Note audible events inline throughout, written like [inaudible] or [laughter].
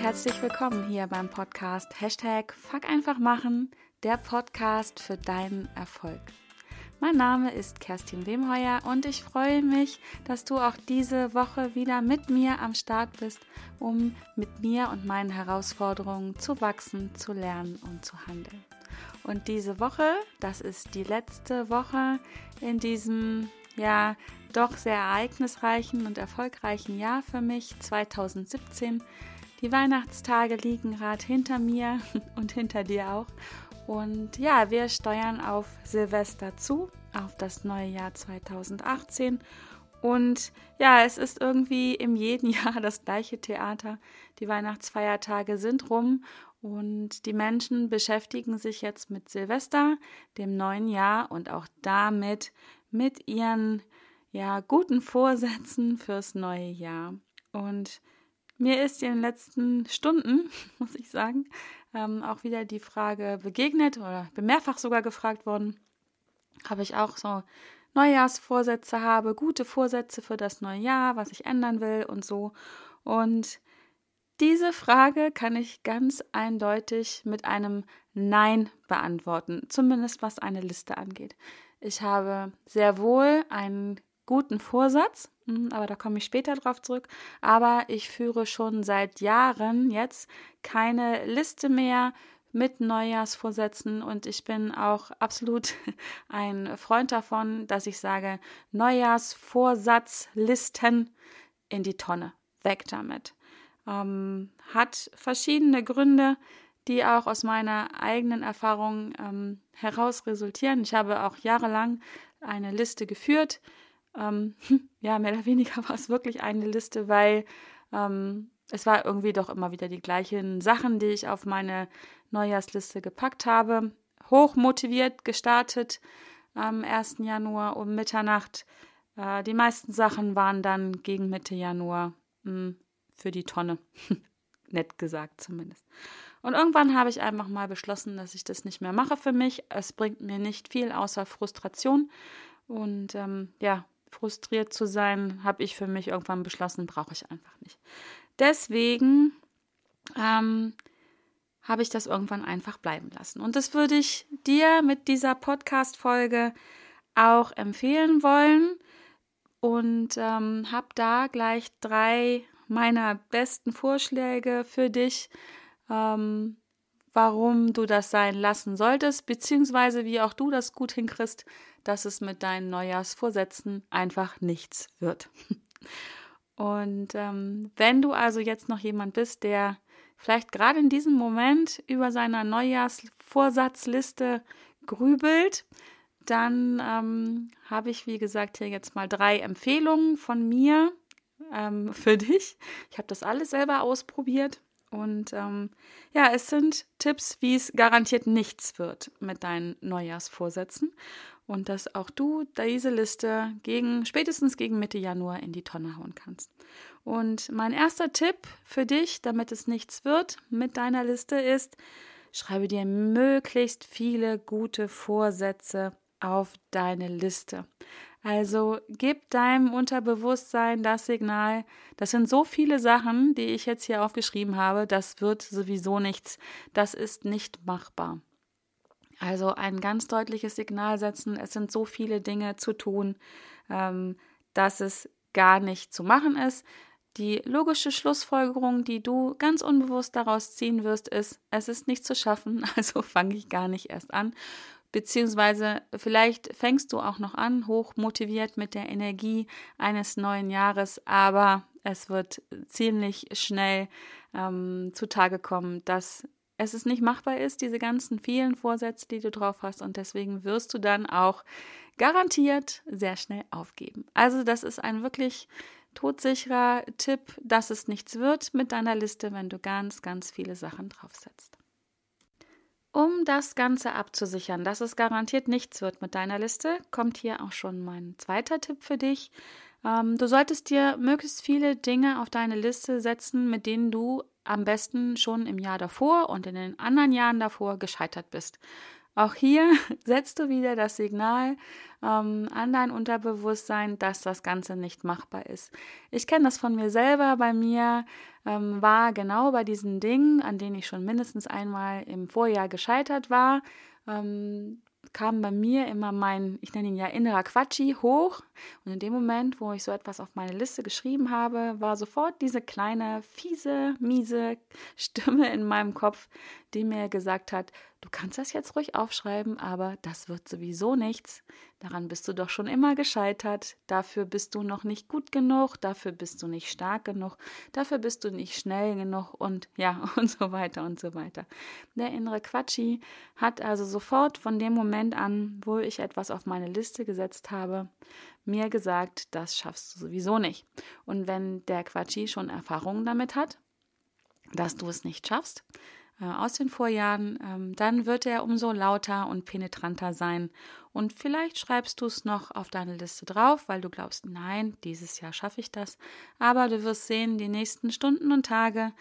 herzlich willkommen hier beim Podcast Hashtag Fuck einfach machen, der Podcast für deinen Erfolg. Mein Name ist Kerstin Wemheuer und ich freue mich, dass du auch diese Woche wieder mit mir am Start bist, um mit mir und meinen Herausforderungen zu wachsen, zu lernen und zu handeln. Und diese Woche, das ist die letzte Woche in diesem ja doch sehr ereignisreichen und erfolgreichen Jahr für mich 2017. Die Weihnachtstage liegen gerade hinter mir [laughs] und hinter dir auch. Und ja, wir steuern auf Silvester zu, auf das neue Jahr 2018. Und ja, es ist irgendwie im jeden [laughs] Jahr das gleiche Theater. Die Weihnachtsfeiertage sind rum und die Menschen beschäftigen sich jetzt mit Silvester, dem neuen Jahr und auch damit mit ihren ja, guten Vorsätzen fürs neue Jahr. Und mir ist in den letzten Stunden, [laughs] muss ich sagen, ähm, auch wieder die Frage begegnet oder bin mehrfach sogar gefragt worden, habe ich auch so Neujahrsvorsätze habe, gute Vorsätze für das neue Jahr, was ich ändern will und so. Und diese Frage kann ich ganz eindeutig mit einem Nein beantworten, zumindest was eine Liste angeht. Ich habe sehr wohl einen guten Vorsatz, aber da komme ich später drauf zurück. Aber ich führe schon seit Jahren jetzt keine Liste mehr mit Neujahrsvorsätzen und ich bin auch absolut [laughs] ein Freund davon, dass ich sage, Neujahrsvorsatzlisten in die Tonne, weg damit. Ähm, hat verschiedene Gründe die auch aus meiner eigenen Erfahrung ähm, heraus resultieren. Ich habe auch jahrelang eine Liste geführt. Ähm, [laughs] ja, mehr oder weniger war es wirklich eine Liste, weil ähm, es war irgendwie doch immer wieder die gleichen Sachen, die ich auf meine Neujahrsliste gepackt habe. Hoch motiviert gestartet am 1. Januar um Mitternacht. Äh, die meisten Sachen waren dann gegen Mitte Januar mh, hm, für die Tonne. [laughs] Nett gesagt zumindest. Und irgendwann habe ich einfach mal beschlossen, dass ich das nicht mehr mache für mich. Es bringt mir nicht viel außer Frustration. Und ähm, ja, frustriert zu sein, habe ich für mich irgendwann beschlossen, brauche ich einfach nicht. Deswegen ähm, habe ich das irgendwann einfach bleiben lassen. Und das würde ich dir mit dieser Podcast-Folge auch empfehlen wollen. Und ähm, habe da gleich drei meiner besten Vorschläge für dich, ähm, warum du das sein lassen solltest, beziehungsweise wie auch du das gut hinkriegst, dass es mit deinen Neujahrsvorsätzen einfach nichts wird. [laughs] Und ähm, wenn du also jetzt noch jemand bist, der vielleicht gerade in diesem Moment über seiner Neujahrsvorsatzliste grübelt, dann ähm, habe ich, wie gesagt, hier jetzt mal drei Empfehlungen von mir ähm, [laughs] für dich. Ich habe das alles selber ausprobiert und ähm, ja, es sind Tipps, wie es garantiert nichts wird mit deinen Neujahrsvorsätzen und dass auch du diese Liste gegen spätestens gegen Mitte Januar in die Tonne hauen kannst. Und mein erster Tipp für dich, damit es nichts wird mit deiner Liste ist, schreibe dir möglichst viele gute Vorsätze auf deine Liste. Also gib deinem Unterbewusstsein das Signal, das sind so viele Sachen, die ich jetzt hier aufgeschrieben habe, das wird sowieso nichts, das ist nicht machbar. Also ein ganz deutliches Signal setzen, es sind so viele Dinge zu tun, ähm, dass es gar nicht zu machen ist. Die logische Schlussfolgerung, die du ganz unbewusst daraus ziehen wirst, ist, es ist nicht zu schaffen, [laughs] also fange ich gar nicht erst an. Beziehungsweise vielleicht fängst du auch noch an, hoch motiviert mit der Energie eines neuen Jahres, aber es wird ziemlich schnell ähm, zutage kommen, dass es ist nicht machbar ist, diese ganzen vielen Vorsätze, die du drauf hast. Und deswegen wirst du dann auch garantiert sehr schnell aufgeben. Also das ist ein wirklich todsicherer Tipp, dass es nichts wird mit deiner Liste, wenn du ganz, ganz viele Sachen draufsetzt. Um das Ganze abzusichern, dass es garantiert nichts wird mit deiner Liste, kommt hier auch schon mein zweiter Tipp für dich. Ähm, du solltest dir möglichst viele Dinge auf deine Liste setzen, mit denen du am besten schon im Jahr davor und in den anderen Jahren davor gescheitert bist. Auch hier [laughs] setzt du wieder das Signal ähm, an dein Unterbewusstsein, dass das Ganze nicht machbar ist. Ich kenne das von mir selber. Bei mir ähm, war genau bei diesen Dingen, an denen ich schon mindestens einmal im Vorjahr gescheitert war, ähm, kam bei mir immer mein, ich nenne ihn ja innerer Quatschi, hoch. Und in dem Moment, wo ich so etwas auf meine Liste geschrieben habe, war sofort diese kleine, fiese, miese [laughs] Stimme in meinem Kopf, die mir gesagt hat, du kannst das jetzt ruhig aufschreiben, aber das wird sowieso nichts. Daran bist du doch schon immer gescheitert. Dafür bist du noch nicht gut genug, dafür bist du nicht stark genug, dafür bist du nicht schnell genug und [laughs] ja, und so weiter und so weiter. Der innere Quatschi hat also sofort von dem Moment an, wo ich etwas auf meine Liste gesetzt habe, mir gesagt, das schaffst du sowieso nicht. Und wenn der Quatschi schon Erfahrungen damit hat, dass du es nicht schaffst, aus den Vorjahren, ähm, dann wird er umso lauter und penetranter sein. Und vielleicht schreibst du es noch auf deine Liste drauf, weil du glaubst, nein, dieses Jahr schaffe ich das. Aber du wirst sehen, die nächsten Stunden und Tage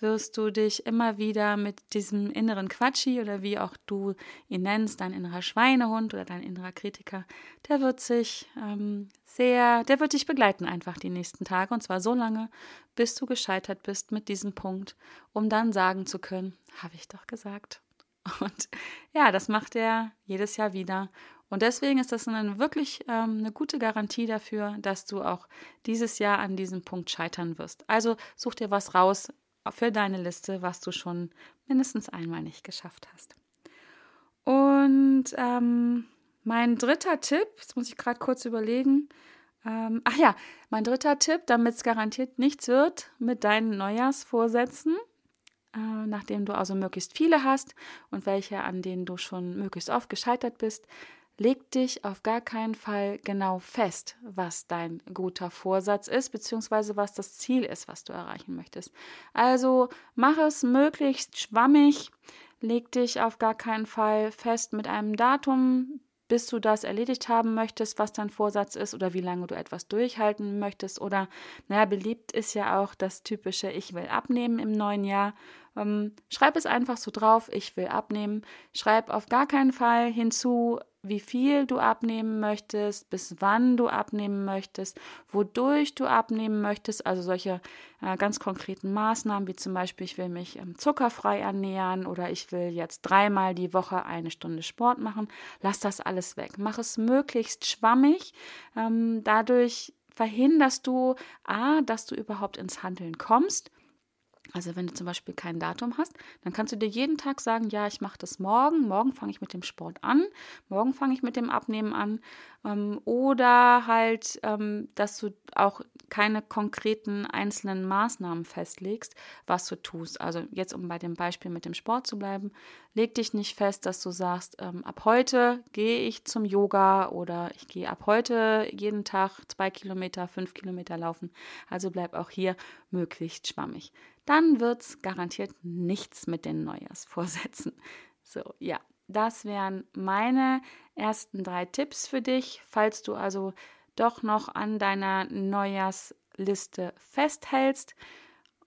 wirst du dich immer wieder mit diesem inneren Quatschi oder wie auch du ihn nennst, dein innerer Schweinehund oder dein innerer Kritiker, der wird sich ähm, sehr, der wird dich begleiten einfach die nächsten Tage und zwar so lange, bis du gescheitert bist mit diesem Punkt, um dann sagen zu können, habe ich doch gesagt. [laughs] Und ja, das macht er jedes Jahr wieder. Und deswegen ist das eine wirklich ähm, eine gute Garantie dafür, dass du auch dieses Jahr an diesem Punkt scheitern wirst. Also such dir was raus, für deine Liste, was du schon mindestens einmal nicht geschafft hast. Und ähm, mein dritter Tipp, jetzt muss ich gerade kurz überlegen. Ähm, ach ja, mein dritter Tipp, damit es garantiert nichts wird mit deinen Neujahrsvorsätzen, äh, nachdem du also möglichst viele hast und welche, an denen du schon möglichst oft gescheitert bist, leg dich auf gar keinen Fall genau fest, was dein guter Vorsatz ist, beziehungsweise was das Ziel ist, was du erreichen möchtest. Also mach es möglichst schwammig, leg dich auf gar keinen Fall fest mit einem Datum, bis du das erledigt haben möchtest, was dein Vorsatz ist oder wie lange du etwas durchhalten möchtest. Oder, naja, beliebt ist ja auch das typische Ich will abnehmen im neuen Jahr. Ähm, schreib es einfach so drauf, ich will abnehmen. Schreib auf gar keinen Fall hinzu, wie viel du abnehmen möchtest, bis wann du abnehmen möchtest, wodurch du abnehmen möchtest, also solche äh, ganz konkreten Maßnahmen, wie zum Beispiel, ich will mich ähm, zuckerfrei ernähren oder ich will jetzt dreimal die Woche eine Stunde Sport machen. Lass das alles weg. Mach es möglichst schwammig. Ähm, dadurch verhinderst du A, dass du überhaupt ins Handeln kommst also wenn du zum Beispiel kein Datum hast, dann kannst du dir jeden Tag sagen, ja, ich mache das morgen, morgen fange ich mit dem Sport an, morgen fange ich mit dem Abnehmen an. Ähm, oder halt, ähm, dass du auch keine konkreten einzelnen Maßnahmen festlegst, was du tust. Also jetzt, um bei dem Beispiel mit dem Sport zu bleiben, leg dich nicht fest, dass du sagst, ähm, ab heute gehe ich zum Yoga oder ich gehe ab heute jeden Tag zwei Kilometer, fünf Kilometer laufen. Also bleib auch hier möglichst schwammig dann wird es garantiert nichts mit den Neujahrsvorsätzen. [laughs] So, ja, das wären meine ersten drei Tipps für dich, falls du also doch noch an deiner Neujahrsliste festhältst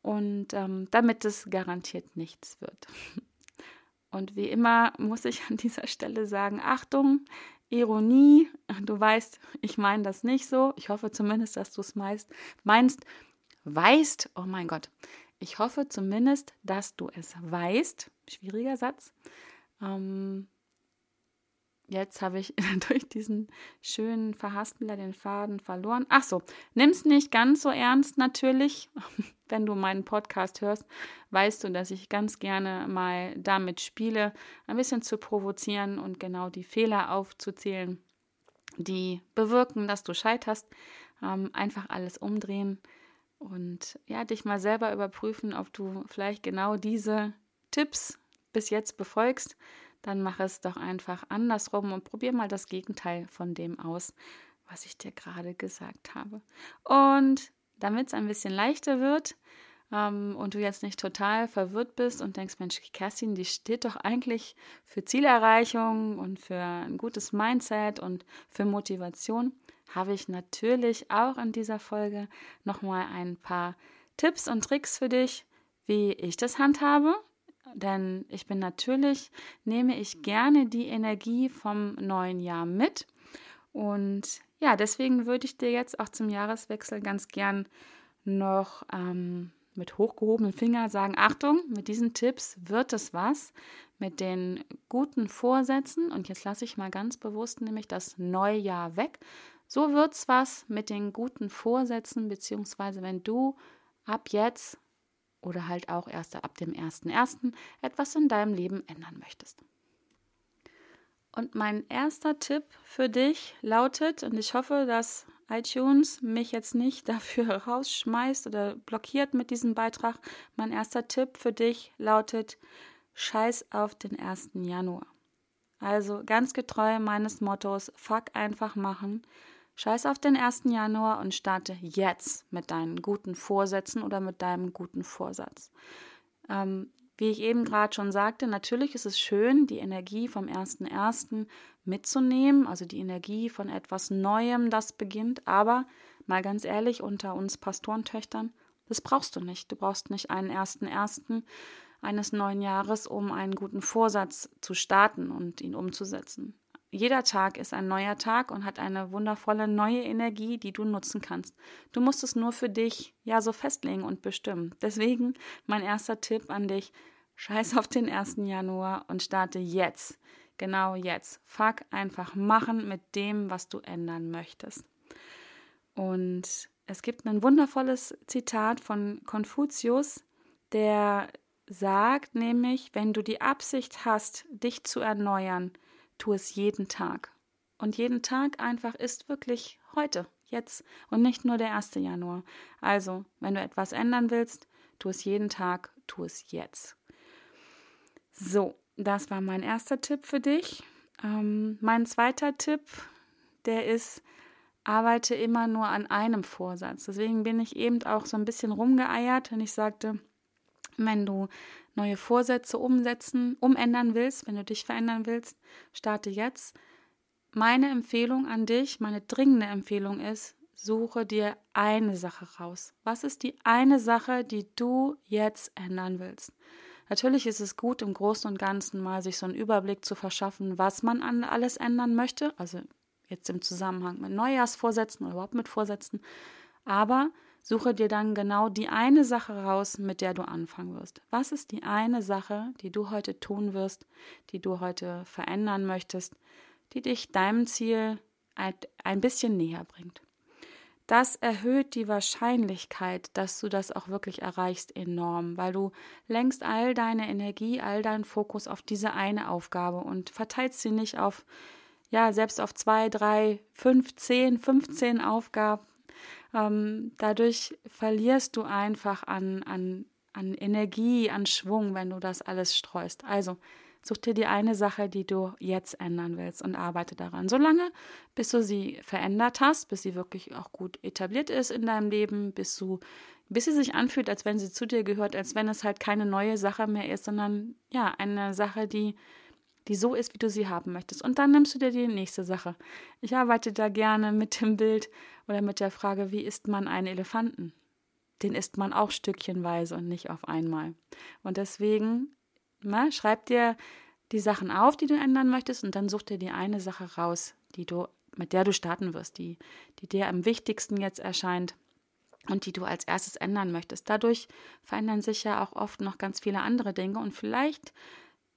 und ähm, damit es garantiert nichts wird. [laughs] Und wie immer muss ich an dieser Stelle sagen, Achtung, Ironie, du weißt, ich meine das nicht so. Ich hoffe zumindest, dass du es meinst. Weißt, oh mein Gott, ich hoffe zumindest, dass du es weißt. Schwieriger Satz. Ähm, jetzt habe ich [laughs] durch diesen schönen Verhaspler den Faden verloren. Ach so, nimm's nicht ganz so ernst natürlich. [laughs] Wenn du meinen Podcast hörst, weißt du, dass ich ganz gerne mal damit spiele, ein bisschen zu provozieren und genau die Fehler aufzuzählen, die bewirken, dass du scheiterst. Ähm, einfach alles umdrehen und ja, dich mal selber überprüfen, ob du vielleicht genau diese Tipps bis jetzt befolgst, dann mach es doch einfach andersrum und probier mal das Gegenteil von dem aus, was ich dir gerade gesagt habe. Und damit es ein bisschen leichter wird ähm, und du jetzt nicht total verwirrt bist und denkst, Mensch, Kerstin, die steht doch eigentlich für Zielerreichung und für ein gutes Mindset und für Motivation, habe ich natürlich auch in dieser Folge nochmal ein paar Tipps und Tricks für dich, wie ich das handhabe. denn ich bin natürlich, nehme ich gerne die Energie vom neuen Jahr mit. Und ja, deswegen würde ich dir jetzt auch zum Jahreswechsel ganz gern noch ähm, mit hochgehobenem Finger sagen, Achtung, mit diesen Tipps wird es was mit den guten Vorsätzen. Und jetzt lasse ich mal ganz bewusst nämlich das Neujahr weg. So wird es was mit den guten Vorsätzen, beziehungsweise wenn du ab jetzt oder halt auch erst ab dem 1.1. etwas in deinem Leben ändern möchtest. Und mein erster Tipp für dich lautet, und ich hoffe, dass iTunes mich jetzt nicht [laughs] dafür rausschmeißt oder blockiert mit diesem Beitrag. Mein erster Tipp für dich lautet, scheiß auf den 1. Januar. Also ganz getreu meines Mottos, fuck einfach machen. Scheiß auf den 1. Januar und starte jetzt mit deinen guten Vorsätzen oder mit deinem guten Vorsatz. Ähm, wie ich eben gerade schon sagte, natürlich ist es schön, die Energie vom 1.1. mitzunehmen, also die Energie von etwas Neuem, das beginnt, aber mal ganz ehrlich, unter uns Pastorentöchtern, das brauchst du nicht. Du brauchst nicht einen 1.1. eines neuen Jahres, um einen guten Vorsatz zu starten und ihn umzusetzen. Jeder Tag ist ein neuer Tag und hat eine wundervolle neue Energie, die du nutzen kannst. Du musst es nur für dich ja so festlegen und bestimmen. Deswegen mein erster Tipp an dich: Scheiß auf den 1. Januar und starte jetzt. Genau jetzt. Fuck einfach machen mit dem, was du ändern möchtest. Und es gibt ein wundervolles Zitat von Konfuzius, der sagt nämlich, wenn du die Absicht hast, dich zu erneuern, tu es jeden Tag. Und jeden Tag einfach ist wirklich heute, jetzt und nicht nur der 1. Januar. Also, wenn du etwas ändern willst, tu es jeden Tag, tu es jetzt. So, das war mein erster Tipp für dich. Ähm, mein zweiter Tipp, der ist, arbeite immer nur an einem Vorsatz. Deswegen bin ich eben auch so ein bisschen rumgeeiert, wenn ich sagte, wenn du neue Vorsätze umsetzen, umändern willst, wenn du dich verändern willst, starte jetzt. Meine Empfehlung an dich, meine dringende Empfehlung ist, suche dir eine Sache raus. Was ist die eine Sache, die du jetzt ändern willst? Natürlich ist es gut, im Großen und Ganzen mal sich so einen Überblick zu verschaffen, was man an alles ändern möchte. Also jetzt im Zusammenhang mit Neujahrsvorsätzen oder überhaupt mit Vorsätzen. Aber Suche dir dann genau die eine Sache raus, mit der du anfangen wirst. Was ist die eine Sache, die du heute tun wirst, die du heute verändern möchtest, die dich deinem Ziel ein bisschen näher bringt? Das erhöht die Wahrscheinlichkeit, dass du das auch wirklich erreichst, enorm, weil du lenkst all deine Energie, all deinen Fokus auf diese eine Aufgabe und verteilst sie nicht auf, ja, selbst auf zwei, drei, fünf, zehn, 15 Aufgaben, ähm, dadurch verlierst du einfach an, an, an Energie, an Schwung, wenn du das alles streust. Also such dir die eine Sache, die du jetzt ändern willst und arbeite daran. Solange, bis du sie verändert hast, bis sie wirklich auch gut etabliert ist in deinem Leben, bis du bis sie sich anfühlt, als wenn sie zu dir gehört, als wenn es halt keine neue Sache mehr ist, sondern ja, eine Sache, die die so ist, wie du sie haben möchtest. Und dann nimmst du dir die nächste Sache. Ich arbeite da gerne mit dem Bild oder mit der Frage, wie isst man einen Elefanten? Den isst man auch stückchenweise und nicht auf einmal. Und deswegen na, ne, schreib dir die Sachen auf, die du ändern möchtest, und dann such dir die eine Sache raus, die du, mit der du starten wirst, die, die dir am wichtigsten jetzt erscheint und die du als erstes ändern möchtest. Dadurch verändern sich ja auch oft noch ganz viele andere Dinge und vielleicht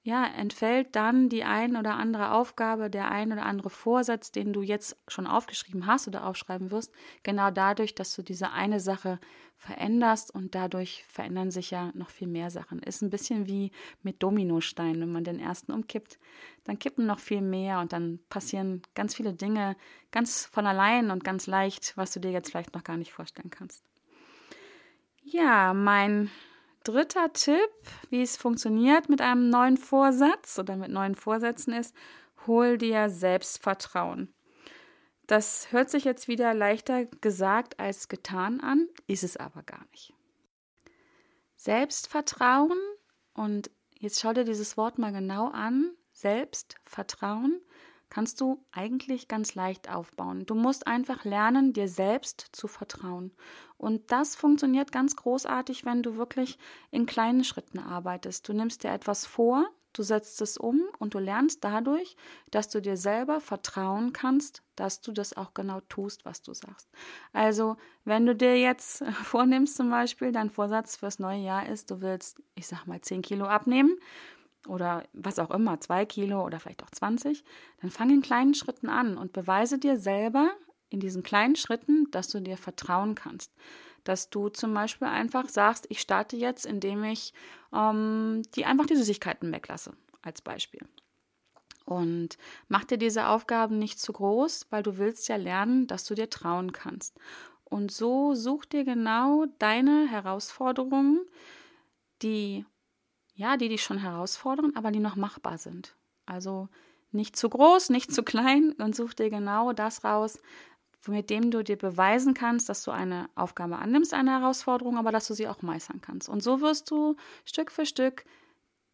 ja, entfällt dann die ein oder andere Aufgabe, der ein oder andere Vorsatz, den du jetzt schon aufgeschrieben hast oder aufschreiben wirst, genau dadurch, dass du diese eine Sache veränderst und dadurch verändern sich ja noch viel mehr Sachen. Ist ein bisschen wie mit Dominosteinen, wenn man den ersten umkippt, dann kippen noch viel mehr und dann passieren ganz viele Dinge ganz von allein und ganz leicht, was du dir jetzt vielleicht noch gar nicht vorstellen kannst. Ja, mein dritter Tipp, wie es funktioniert mit einem neuen Vorsatz oder mit neuen Vorsätzen ist, hol dir Selbstvertrauen. Das hört sich jetzt wieder leichter gesagt als getan an, ist es aber gar nicht. Selbstvertrauen, und jetzt schau dir dieses Wort mal genau an, Selbstvertrauen kannst du eigentlich ganz leicht aufbauen. Du musst einfach lernen, dir selbst zu vertrauen. Und das funktioniert ganz großartig, wenn du wirklich in kleinen Schritten arbeitest. Du nimmst dir etwas vor, Du setzt es um und du lernst dadurch, dass du dir selber vertrauen kannst, dass du das auch genau tust, was du sagst. Also, wenn du dir jetzt [laughs] vornimmst, zum Beispiel, dein Vorsatz fürs neue Jahr ist, du willst, ich sag mal, 10 Kilo abnehmen oder was auch immer, 2 Kilo oder vielleicht auch 20, dann fang in kleinen Schritten an und beweise dir selber in diesen kleinen Schritten, dass du dir vertrauen kannst dass du zum Beispiel einfach sagst, ich starte jetzt, indem ich ähm, die einfach die Süßigkeiten weglasse, als Beispiel. Und mach dir diese Aufgaben nicht zu groß, weil du willst ja lernen, dass du dir trauen kannst. Und so such dir genau deine Herausforderungen, die ja, die dich schon herausfordern, aber die noch machbar sind. Also nicht zu groß, nicht zu klein und such dir genau das raus, mit dem du dir beweisen kannst, dass du eine Aufgabe annimmst, eine Herausforderung, aber dass du sie auch meistern kannst. Und so wirst du Stück für Stück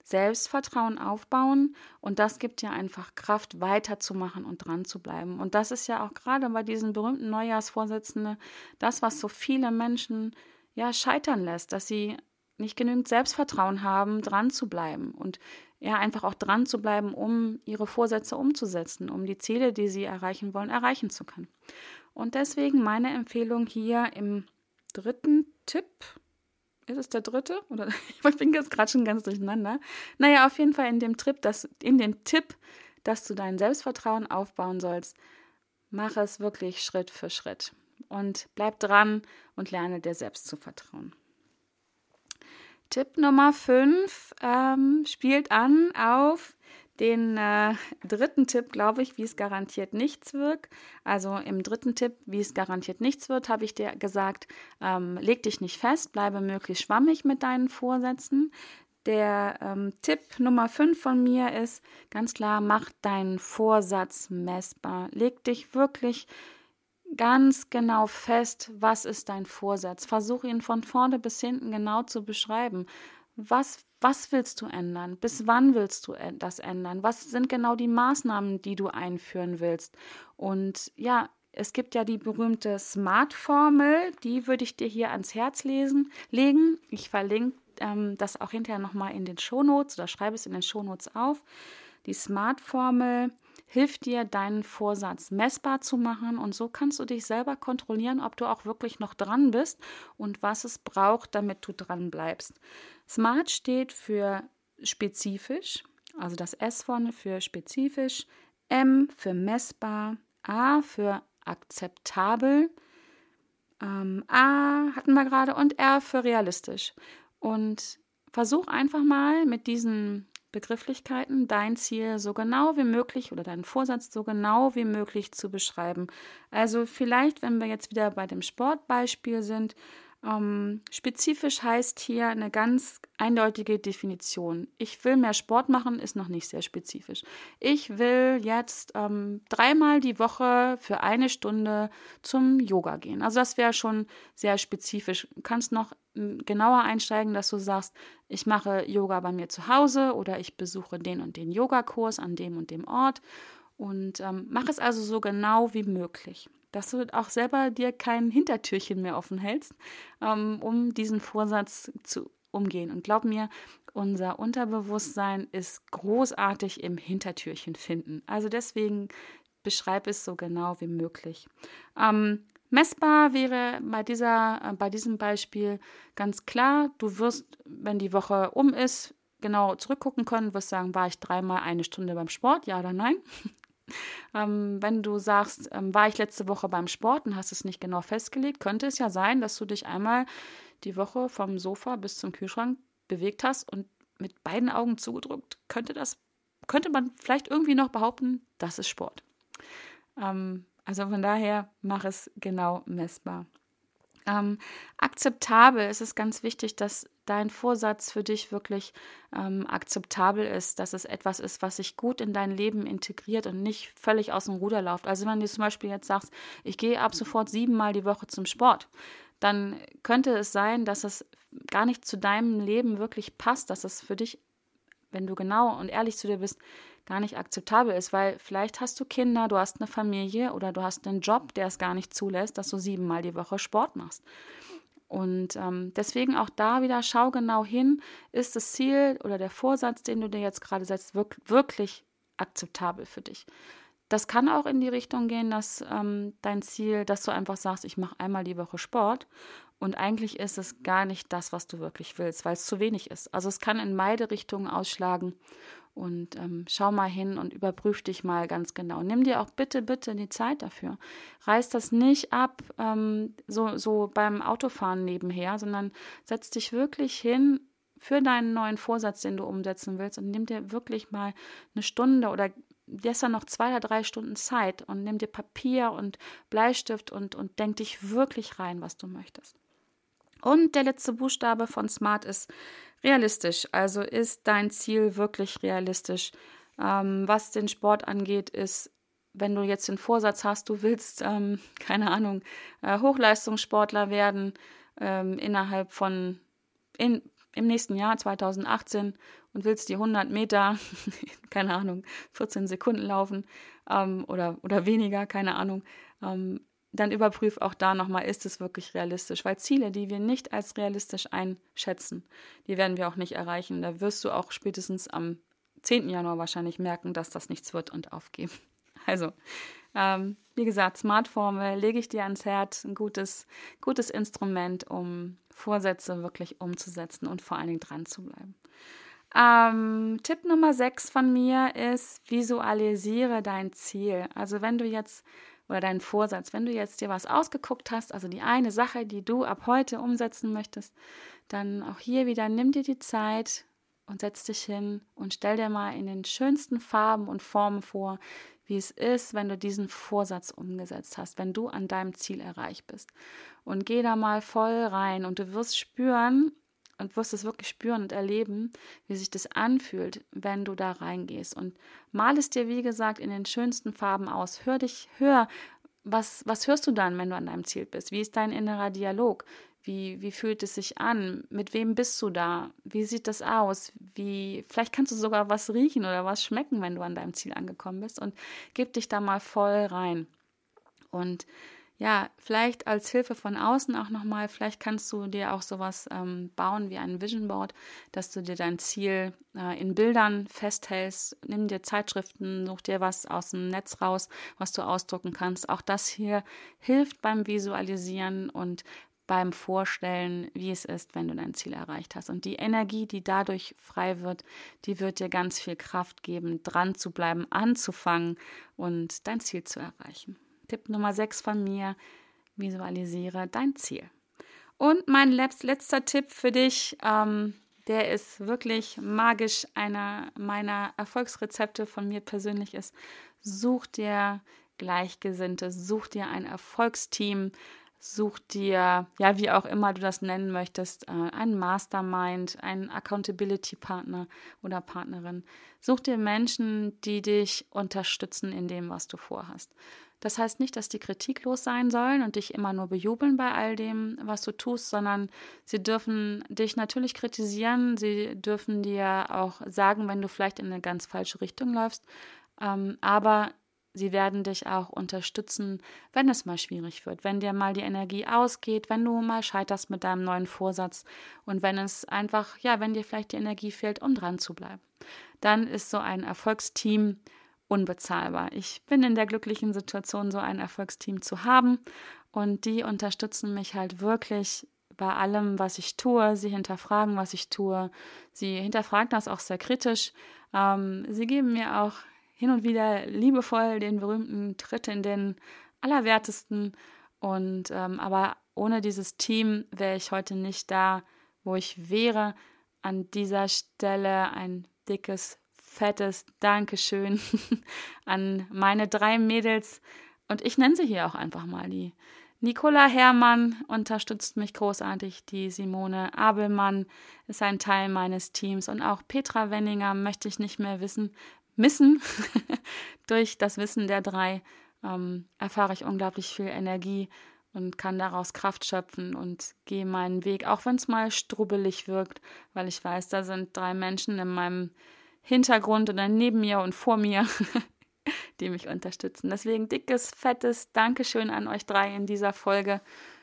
Selbstvertrauen aufbauen und das gibt dir einfach Kraft, weiterzumachen und dran zu bleiben. Und das ist ja auch gerade bei diesen berühmten Neujahrsvorsitzenden das, was so viele Menschen ja scheitern lässt, dass sie nicht genügend Selbstvertrauen haben, dran zu bleiben und ja einfach auch dran zu bleiben, um ihre Vorsätze umzusetzen, um die Ziele, die sie erreichen wollen, erreichen zu können. Und deswegen meine Empfehlung hier im dritten Tipp. Ist es der dritte? Oder [laughs] ich bin jetzt gerade schon ganz durcheinander. Naja, auf jeden Fall in dem Trip, dass, in dem Tipp, dass du dein Selbstvertrauen aufbauen sollst, mach es wirklich Schritt für Schritt. Und bleib dran und lerne dir selbst zu vertrauen. Tipp Nummer 5 ähm, spielt an auf den äh, dritten Tipp, glaube ich, wie es garantiert nichts wird. Also im dritten Tipp, wie es garantiert nichts wird, habe ich dir gesagt, ähm, leg dich nicht fest, bleibe möglichst schwammig mit deinen Vorsätzen. Der ähm, Tipp Nummer 5 von mir ist ganz klar, mach deinen Vorsatz messbar. Leg dich wirklich ganz genau fest, was ist dein Vorsatz. Versuch ihn von vorne bis hinten genau zu beschreiben. Was was willst du ändern? Bis wann willst du das ändern? Was sind genau die Maßnahmen, die du einführen willst? Und ja, es gibt ja die berühmte Smart-Formel, die würde ich dir hier ans Herz lesen, legen. Ich verlinke ähm, das auch hinterher nochmal in den Shownotes oder schreibe es in den Shownotes auf. Die Smart-Formel hilft dir, deinen Vorsatz messbar zu machen und so kannst du dich selber kontrollieren, ob du auch wirklich noch dran bist und was es braucht, damit du dran bleibst. Smart steht für spezifisch, also das S vorne für spezifisch, M für messbar, A für akzeptabel, ähm, A hatten wir gerade und R für realistisch. Und versuch einfach mal mit diesen Begrifflichkeiten dein Ziel so genau wie möglich oder deinen Vorsatz so genau wie möglich zu beschreiben. Also vielleicht, wenn wir jetzt wieder bei dem Sportbeispiel sind, ähm, spezifisch heißt hier eine ganz eindeutige Definition. Ich will mehr Sport machen, ist noch nicht sehr spezifisch. Ich will jetzt ähm, dreimal die Woche für eine Stunde zum Yoga gehen. Also das wäre schon sehr spezifisch. Du kannst noch hm, genauer einsteigen, dass du sagst, ich mache Yoga bei mir zu Hause oder ich besuche den und den Yogakurs an dem und dem Ort und ähm, mach es also so genau wie möglich dass du auch selber dir kein Hintertürchen mehr offen hältst, ähm, um diesen Vorsatz zu umgehen. Und glaub mir, unser Unterbewusstsein ist großartig im Hintertürchen finden. Also deswegen beschreib es so genau wie möglich. Ähm, messbar wäre bei, dieser, äh, bei diesem Beispiel ganz klar, du wirst, wenn die Woche um ist, genau zurückgucken können, wirst sagen, war ich dreimal eine Stunde beim Sport, ja oder nein? Ähm, wenn du sagst, ähm, war ich letzte Woche beim Sport und hast es nicht genau festgelegt, könnte es ja sein, dass du dich einmal die Woche vom Sofa bis zum Kühlschrank bewegt hast und mit beiden Augen zugedrückt. Könnte das, könnte man vielleicht irgendwie noch behaupten, das ist Sport. Ähm, also von daher mach es genau messbar. Ähm, akzeptabel ist es ganz wichtig, dass dein Vorsatz für dich wirklich ähm, akzeptabel ist, dass es etwas ist, was sich gut in dein Leben integriert und nicht völlig aus dem Ruder läuft. Also wenn du zum Beispiel jetzt sagst, ich gehe ab sofort siebenmal die Woche zum Sport, dann könnte es sein, dass es gar nicht zu deinem Leben wirklich passt, dass es für dich, wenn du genau und ehrlich zu dir bist, gar nicht akzeptabel ist, weil vielleicht hast du Kinder, du hast eine Familie oder du hast einen Job, der es gar nicht zulässt, dass du siebenmal die Woche Sport machst. Und ähm, deswegen auch da wieder schau genau hin, ist das Ziel oder der Vorsatz, den du dir jetzt gerade setzt, wirklich akzeptabel für dich. Das kann auch in die Richtung gehen, dass ähm, dein Ziel, dass du einfach sagst, ich mache einmal die Woche Sport und eigentlich ist es gar nicht das, was du wirklich willst, weil es zu wenig ist. Also es kann in beide Richtungen ausschlagen. Und ähm, schau mal hin und überprüf dich mal ganz genau. Nimm dir auch bitte, bitte die Zeit dafür. Reiß das nicht ab, ähm, so, so beim Autofahren nebenher, sondern setz dich wirklich hin für deinen neuen Vorsatz, den du umsetzen willst und nimm dir wirklich mal eine Stunde oder gestern noch zwei oder drei Stunden Zeit und nimm dir Papier und Bleistift und, und denk dich wirklich rein, was du möchtest. Und der letzte Buchstabe von Smart ist realistisch. Also ist dein Ziel wirklich realistisch? Ähm, was den Sport angeht, ist, wenn du jetzt den Vorsatz hast, du willst, ähm, [laughs] keine Ahnung, äh, Hochleistungssportler werden ähm, innerhalb von, in, im nächsten Jahr 2018 und willst die 100 Meter, [laughs] keine Ahnung, 14 Sekunden laufen ähm, oder, oder weniger, keine Ahnung, ähm, dann überprüf auch da nochmal, ist es wirklich realistisch? Weil Ziele, die wir nicht als realistisch einschätzen, die werden wir auch nicht erreichen. Da wirst du auch spätestens am 10. Januar wahrscheinlich merken, dass das nichts wird und aufgeben. [laughs] Also, ähm, wie gesagt, Smartformel lege ich dir ans Herz, ein gutes, gutes Instrument, um Vorsätze wirklich umzusetzen und vor allen Dingen dran zu bleiben. Ähm, Tipp Nummer 6 von mir ist, visualisiere dein Ziel. Also wenn du jetzt oder deinen Vorsatz. Wenn du jetzt dir was ausgeguckt hast, also die eine Sache, die du ab heute umsetzen möchtest, dann auch hier wieder nimm dir die Zeit und setz dich hin und stell dir mal in den schönsten Farben und Formen vor, wie es ist, wenn du diesen Vorsatz umgesetzt hast, wenn du an deinem Ziel erreicht bist. Und geh da mal voll rein und du wirst spüren, und wirst es wirklich spüren und erleben, wie sich das anfühlt, wenn du da reingehst. Und mal es dir, wie gesagt, in den schönsten Farben aus. Hör dich, hör, was, was hörst du dann, wenn du an deinem Ziel bist? Wie ist dein innerer Dialog? Wie, wie fühlt es sich an? Mit wem bist du da? Wie sieht das aus? Wie, vielleicht kannst du sogar was riechen oder was schmecken, wenn du an deinem Ziel angekommen bist. Und gib dich da mal voll rein. Und ja, vielleicht als Hilfe von außen auch nochmal, vielleicht kannst du dir auch sowas ähm, bauen wie ein Vision Board, dass du dir dein Ziel äh, in Bildern festhältst. Nimm dir Zeitschriften, such dir was aus dem Netz raus, was du ausdrucken kannst. Auch das hier hilft beim Visualisieren und beim Vorstellen, wie es ist, wenn du dein Ziel erreicht hast. Und die Energie, die dadurch frei wird, die wird dir ganz viel Kraft geben, dran zu bleiben, anzufangen und dein Ziel zu erreichen. Tipp Nummer 6 von mir, visualisiere dein Ziel. Und mein letzter Tipp für dich, ähm, der ist wirklich magisch, einer meiner Erfolgsrezepte von mir persönlich ist, such dir Gleichgesinnte, such dir ein Erfolgsteam, such dir, ja, wie auch immer du das nennen möchtest, äh, einen Mastermind, einen Accountability-Partner oder Partnerin. Such dir Menschen, die dich unterstützen in dem, was du vorhast. Das heißt nicht, dass die kritiklos sein sollen und dich immer nur bejubeln bei all dem, was du tust, sondern sie dürfen dich natürlich kritisieren, sie dürfen dir auch sagen, wenn du vielleicht in eine ganz falsche Richtung läufst, ähm, aber sie werden dich auch unterstützen, wenn es mal schwierig wird, wenn dir mal die Energie ausgeht, wenn du mal scheiterst mit deinem neuen Vorsatz und wenn es einfach, ja, wenn dir vielleicht die Energie fehlt, um dran zu bleiben. Dann ist so ein Erfolgsteam unbezahlbar. Ich bin in der glücklichen Situation, so ein Erfolgsteam zu haben und die unterstützen mich halt wirklich bei allem, was ich tue. Sie hinterfragen, was ich tue. Sie hinterfragen das auch sehr kritisch. Ähm, sie geben mir auch hin und wieder liebevoll den berühmten Tritt in den Allerwertesten. Und ähm, aber ohne dieses Team wäre ich heute nicht da, wo ich wäre. An dieser Stelle ein dickes fettes Dankeschön [laughs] an meine drei Mädels. Und ich nenne sie hier auch einfach mal die. Nicola Herrmann unterstützt mich großartig. Die Simone Abelmann ist ein Teil meines Teams. Und auch Petra Wenninger möchte ich nicht mehr wissen, missen. [laughs] Durch das Wissen der drei ähm, erfahre ich unglaublich viel Energie und kann daraus Kraft schöpfen und gehe meinen Weg, auch wenn es mal strubbelig wirkt, weil ich weiß, da sind drei Menschen in meinem Hintergrund oder neben mir und vor mir, [laughs] die mich unterstützen. Deswegen dickes, fettes Dankeschön an euch drei in dieser Folge.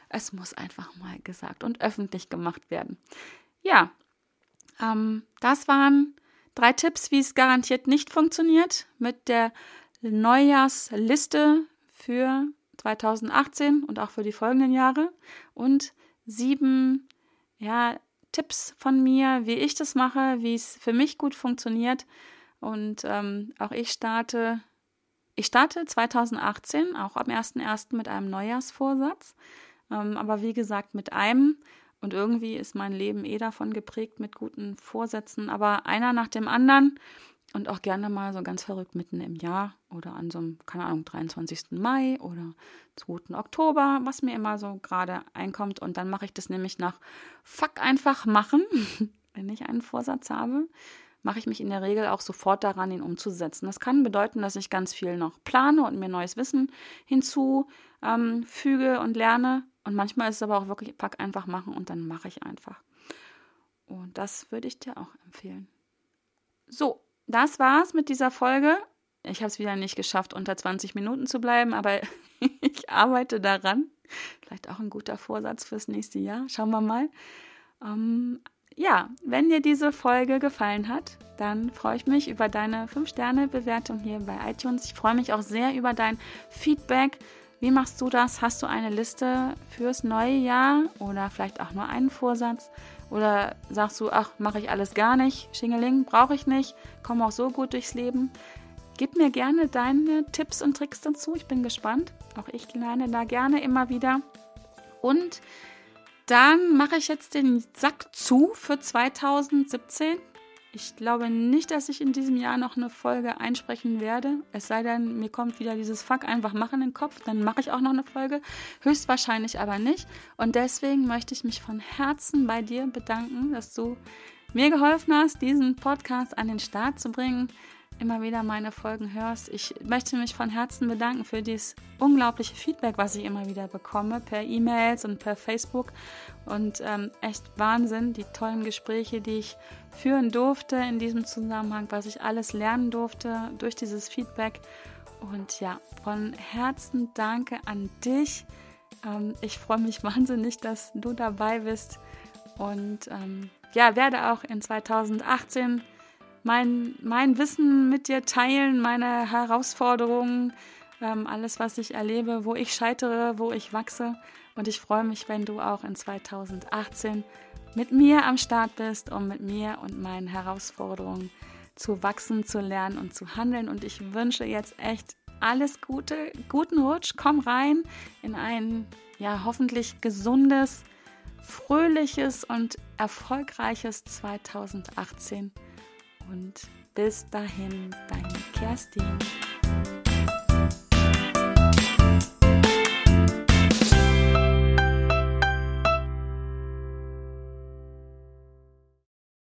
Es muss einfach mal gesagt und öffentlich gemacht werden. Ja, ähm, das waren drei Tipps, wie es garantiert nicht funktioniert mit der Neujahrsliste für 2018 und auch für die folgenden Jahre und sieben ja, Tipps von mir, wie ich das mache, wie es für mich gut funktioniert. Und ähm, auch ich starte, ich starte 2018, auch am 1.1. mit einem Neujahrsvorsatz. Ähm, aber wie gesagt, mit einem. Und irgendwie ist mein Leben eh davon geprägt mit guten Vorsätzen. Aber einer nach dem anderen und auch gerne mal so ganz verrückt mitten im Jahr oder an so einem, keine Ahnung, 23. Mai oder 2. Oktober, was mir immer so gerade einkommt. Und dann mache ich das nämlich nach Fuck einfach machen, [laughs] wenn ich einen Vorsatz habe mache ich mich in der Regel auch sofort daran, ihn umzusetzen. Das kann bedeuten, dass ich ganz viel noch plane und mir neues Wissen hinzufüge ähm, und lerne. Und manchmal ist es aber auch wirklich, pack einfach machen und dann mache ich einfach. Und das würde ich dir auch empfehlen. So, das war's mit dieser Folge. Ich habe es wieder nicht geschafft, unter 20 Minuten zu bleiben, aber [laughs] ich arbeite daran. Vielleicht auch ein guter Vorsatz fürs nächste Jahr. Schauen wir mal. Ähm, ja, wenn dir diese Folge gefallen hat, dann freue ich mich über deine 5-Sterne-Bewertung hier bei iTunes. Ich freue mich auch sehr über dein Feedback. Wie machst du das? Hast du eine Liste fürs neue Jahr oder vielleicht auch nur einen Vorsatz? Oder sagst du, ach, mache ich alles gar nicht, Schingeling, brauche ich nicht, komme auch so gut durchs Leben? Gib mir gerne deine Tipps und Tricks dazu. Ich bin gespannt. Auch ich lerne da gerne immer wieder. Und dann mache ich jetzt den Sack zu für 2017. Ich glaube nicht, dass ich in diesem Jahr noch eine Folge einsprechen werde. Es sei denn, mir kommt wieder dieses Fuck einfach machen in den Kopf. Dann mache ich auch noch eine Folge. Höchstwahrscheinlich aber nicht. Und deswegen möchte ich mich von Herzen bei dir bedanken, dass du mir geholfen hast, diesen Podcast an den Start zu bringen immer wieder meine Folgen hörst. Ich möchte mich von Herzen bedanken für dieses unglaubliche Feedback, was ich immer wieder bekomme, per E-Mails und per Facebook. Und ähm, echt Wahnsinn, die tollen Gespräche, die ich führen durfte in diesem Zusammenhang, was ich alles lernen durfte durch dieses Feedback. Und ja, von Herzen danke an dich. Ähm, ich freue mich [laughs] wahnsinnig, dass du dabei bist. Und ähm, ja, werde auch in 2018 mein, mein Wissen mit dir teilen, meine Herausforderungen, ähm, alles, was ich erlebe, wo ich scheitere, wo ich wachse. Und ich freue mich, wenn du auch in 2018 mit mir am Start bist, um mit mir und meinen Herausforderungen zu wachsen, zu lernen und zu handeln. Und ich wünsche jetzt echt alles Gute, guten Rutsch, komm rein in ein ja hoffentlich gesundes, fröhliches und erfolgreiches 2018 und bis dahin, deine Kerstin.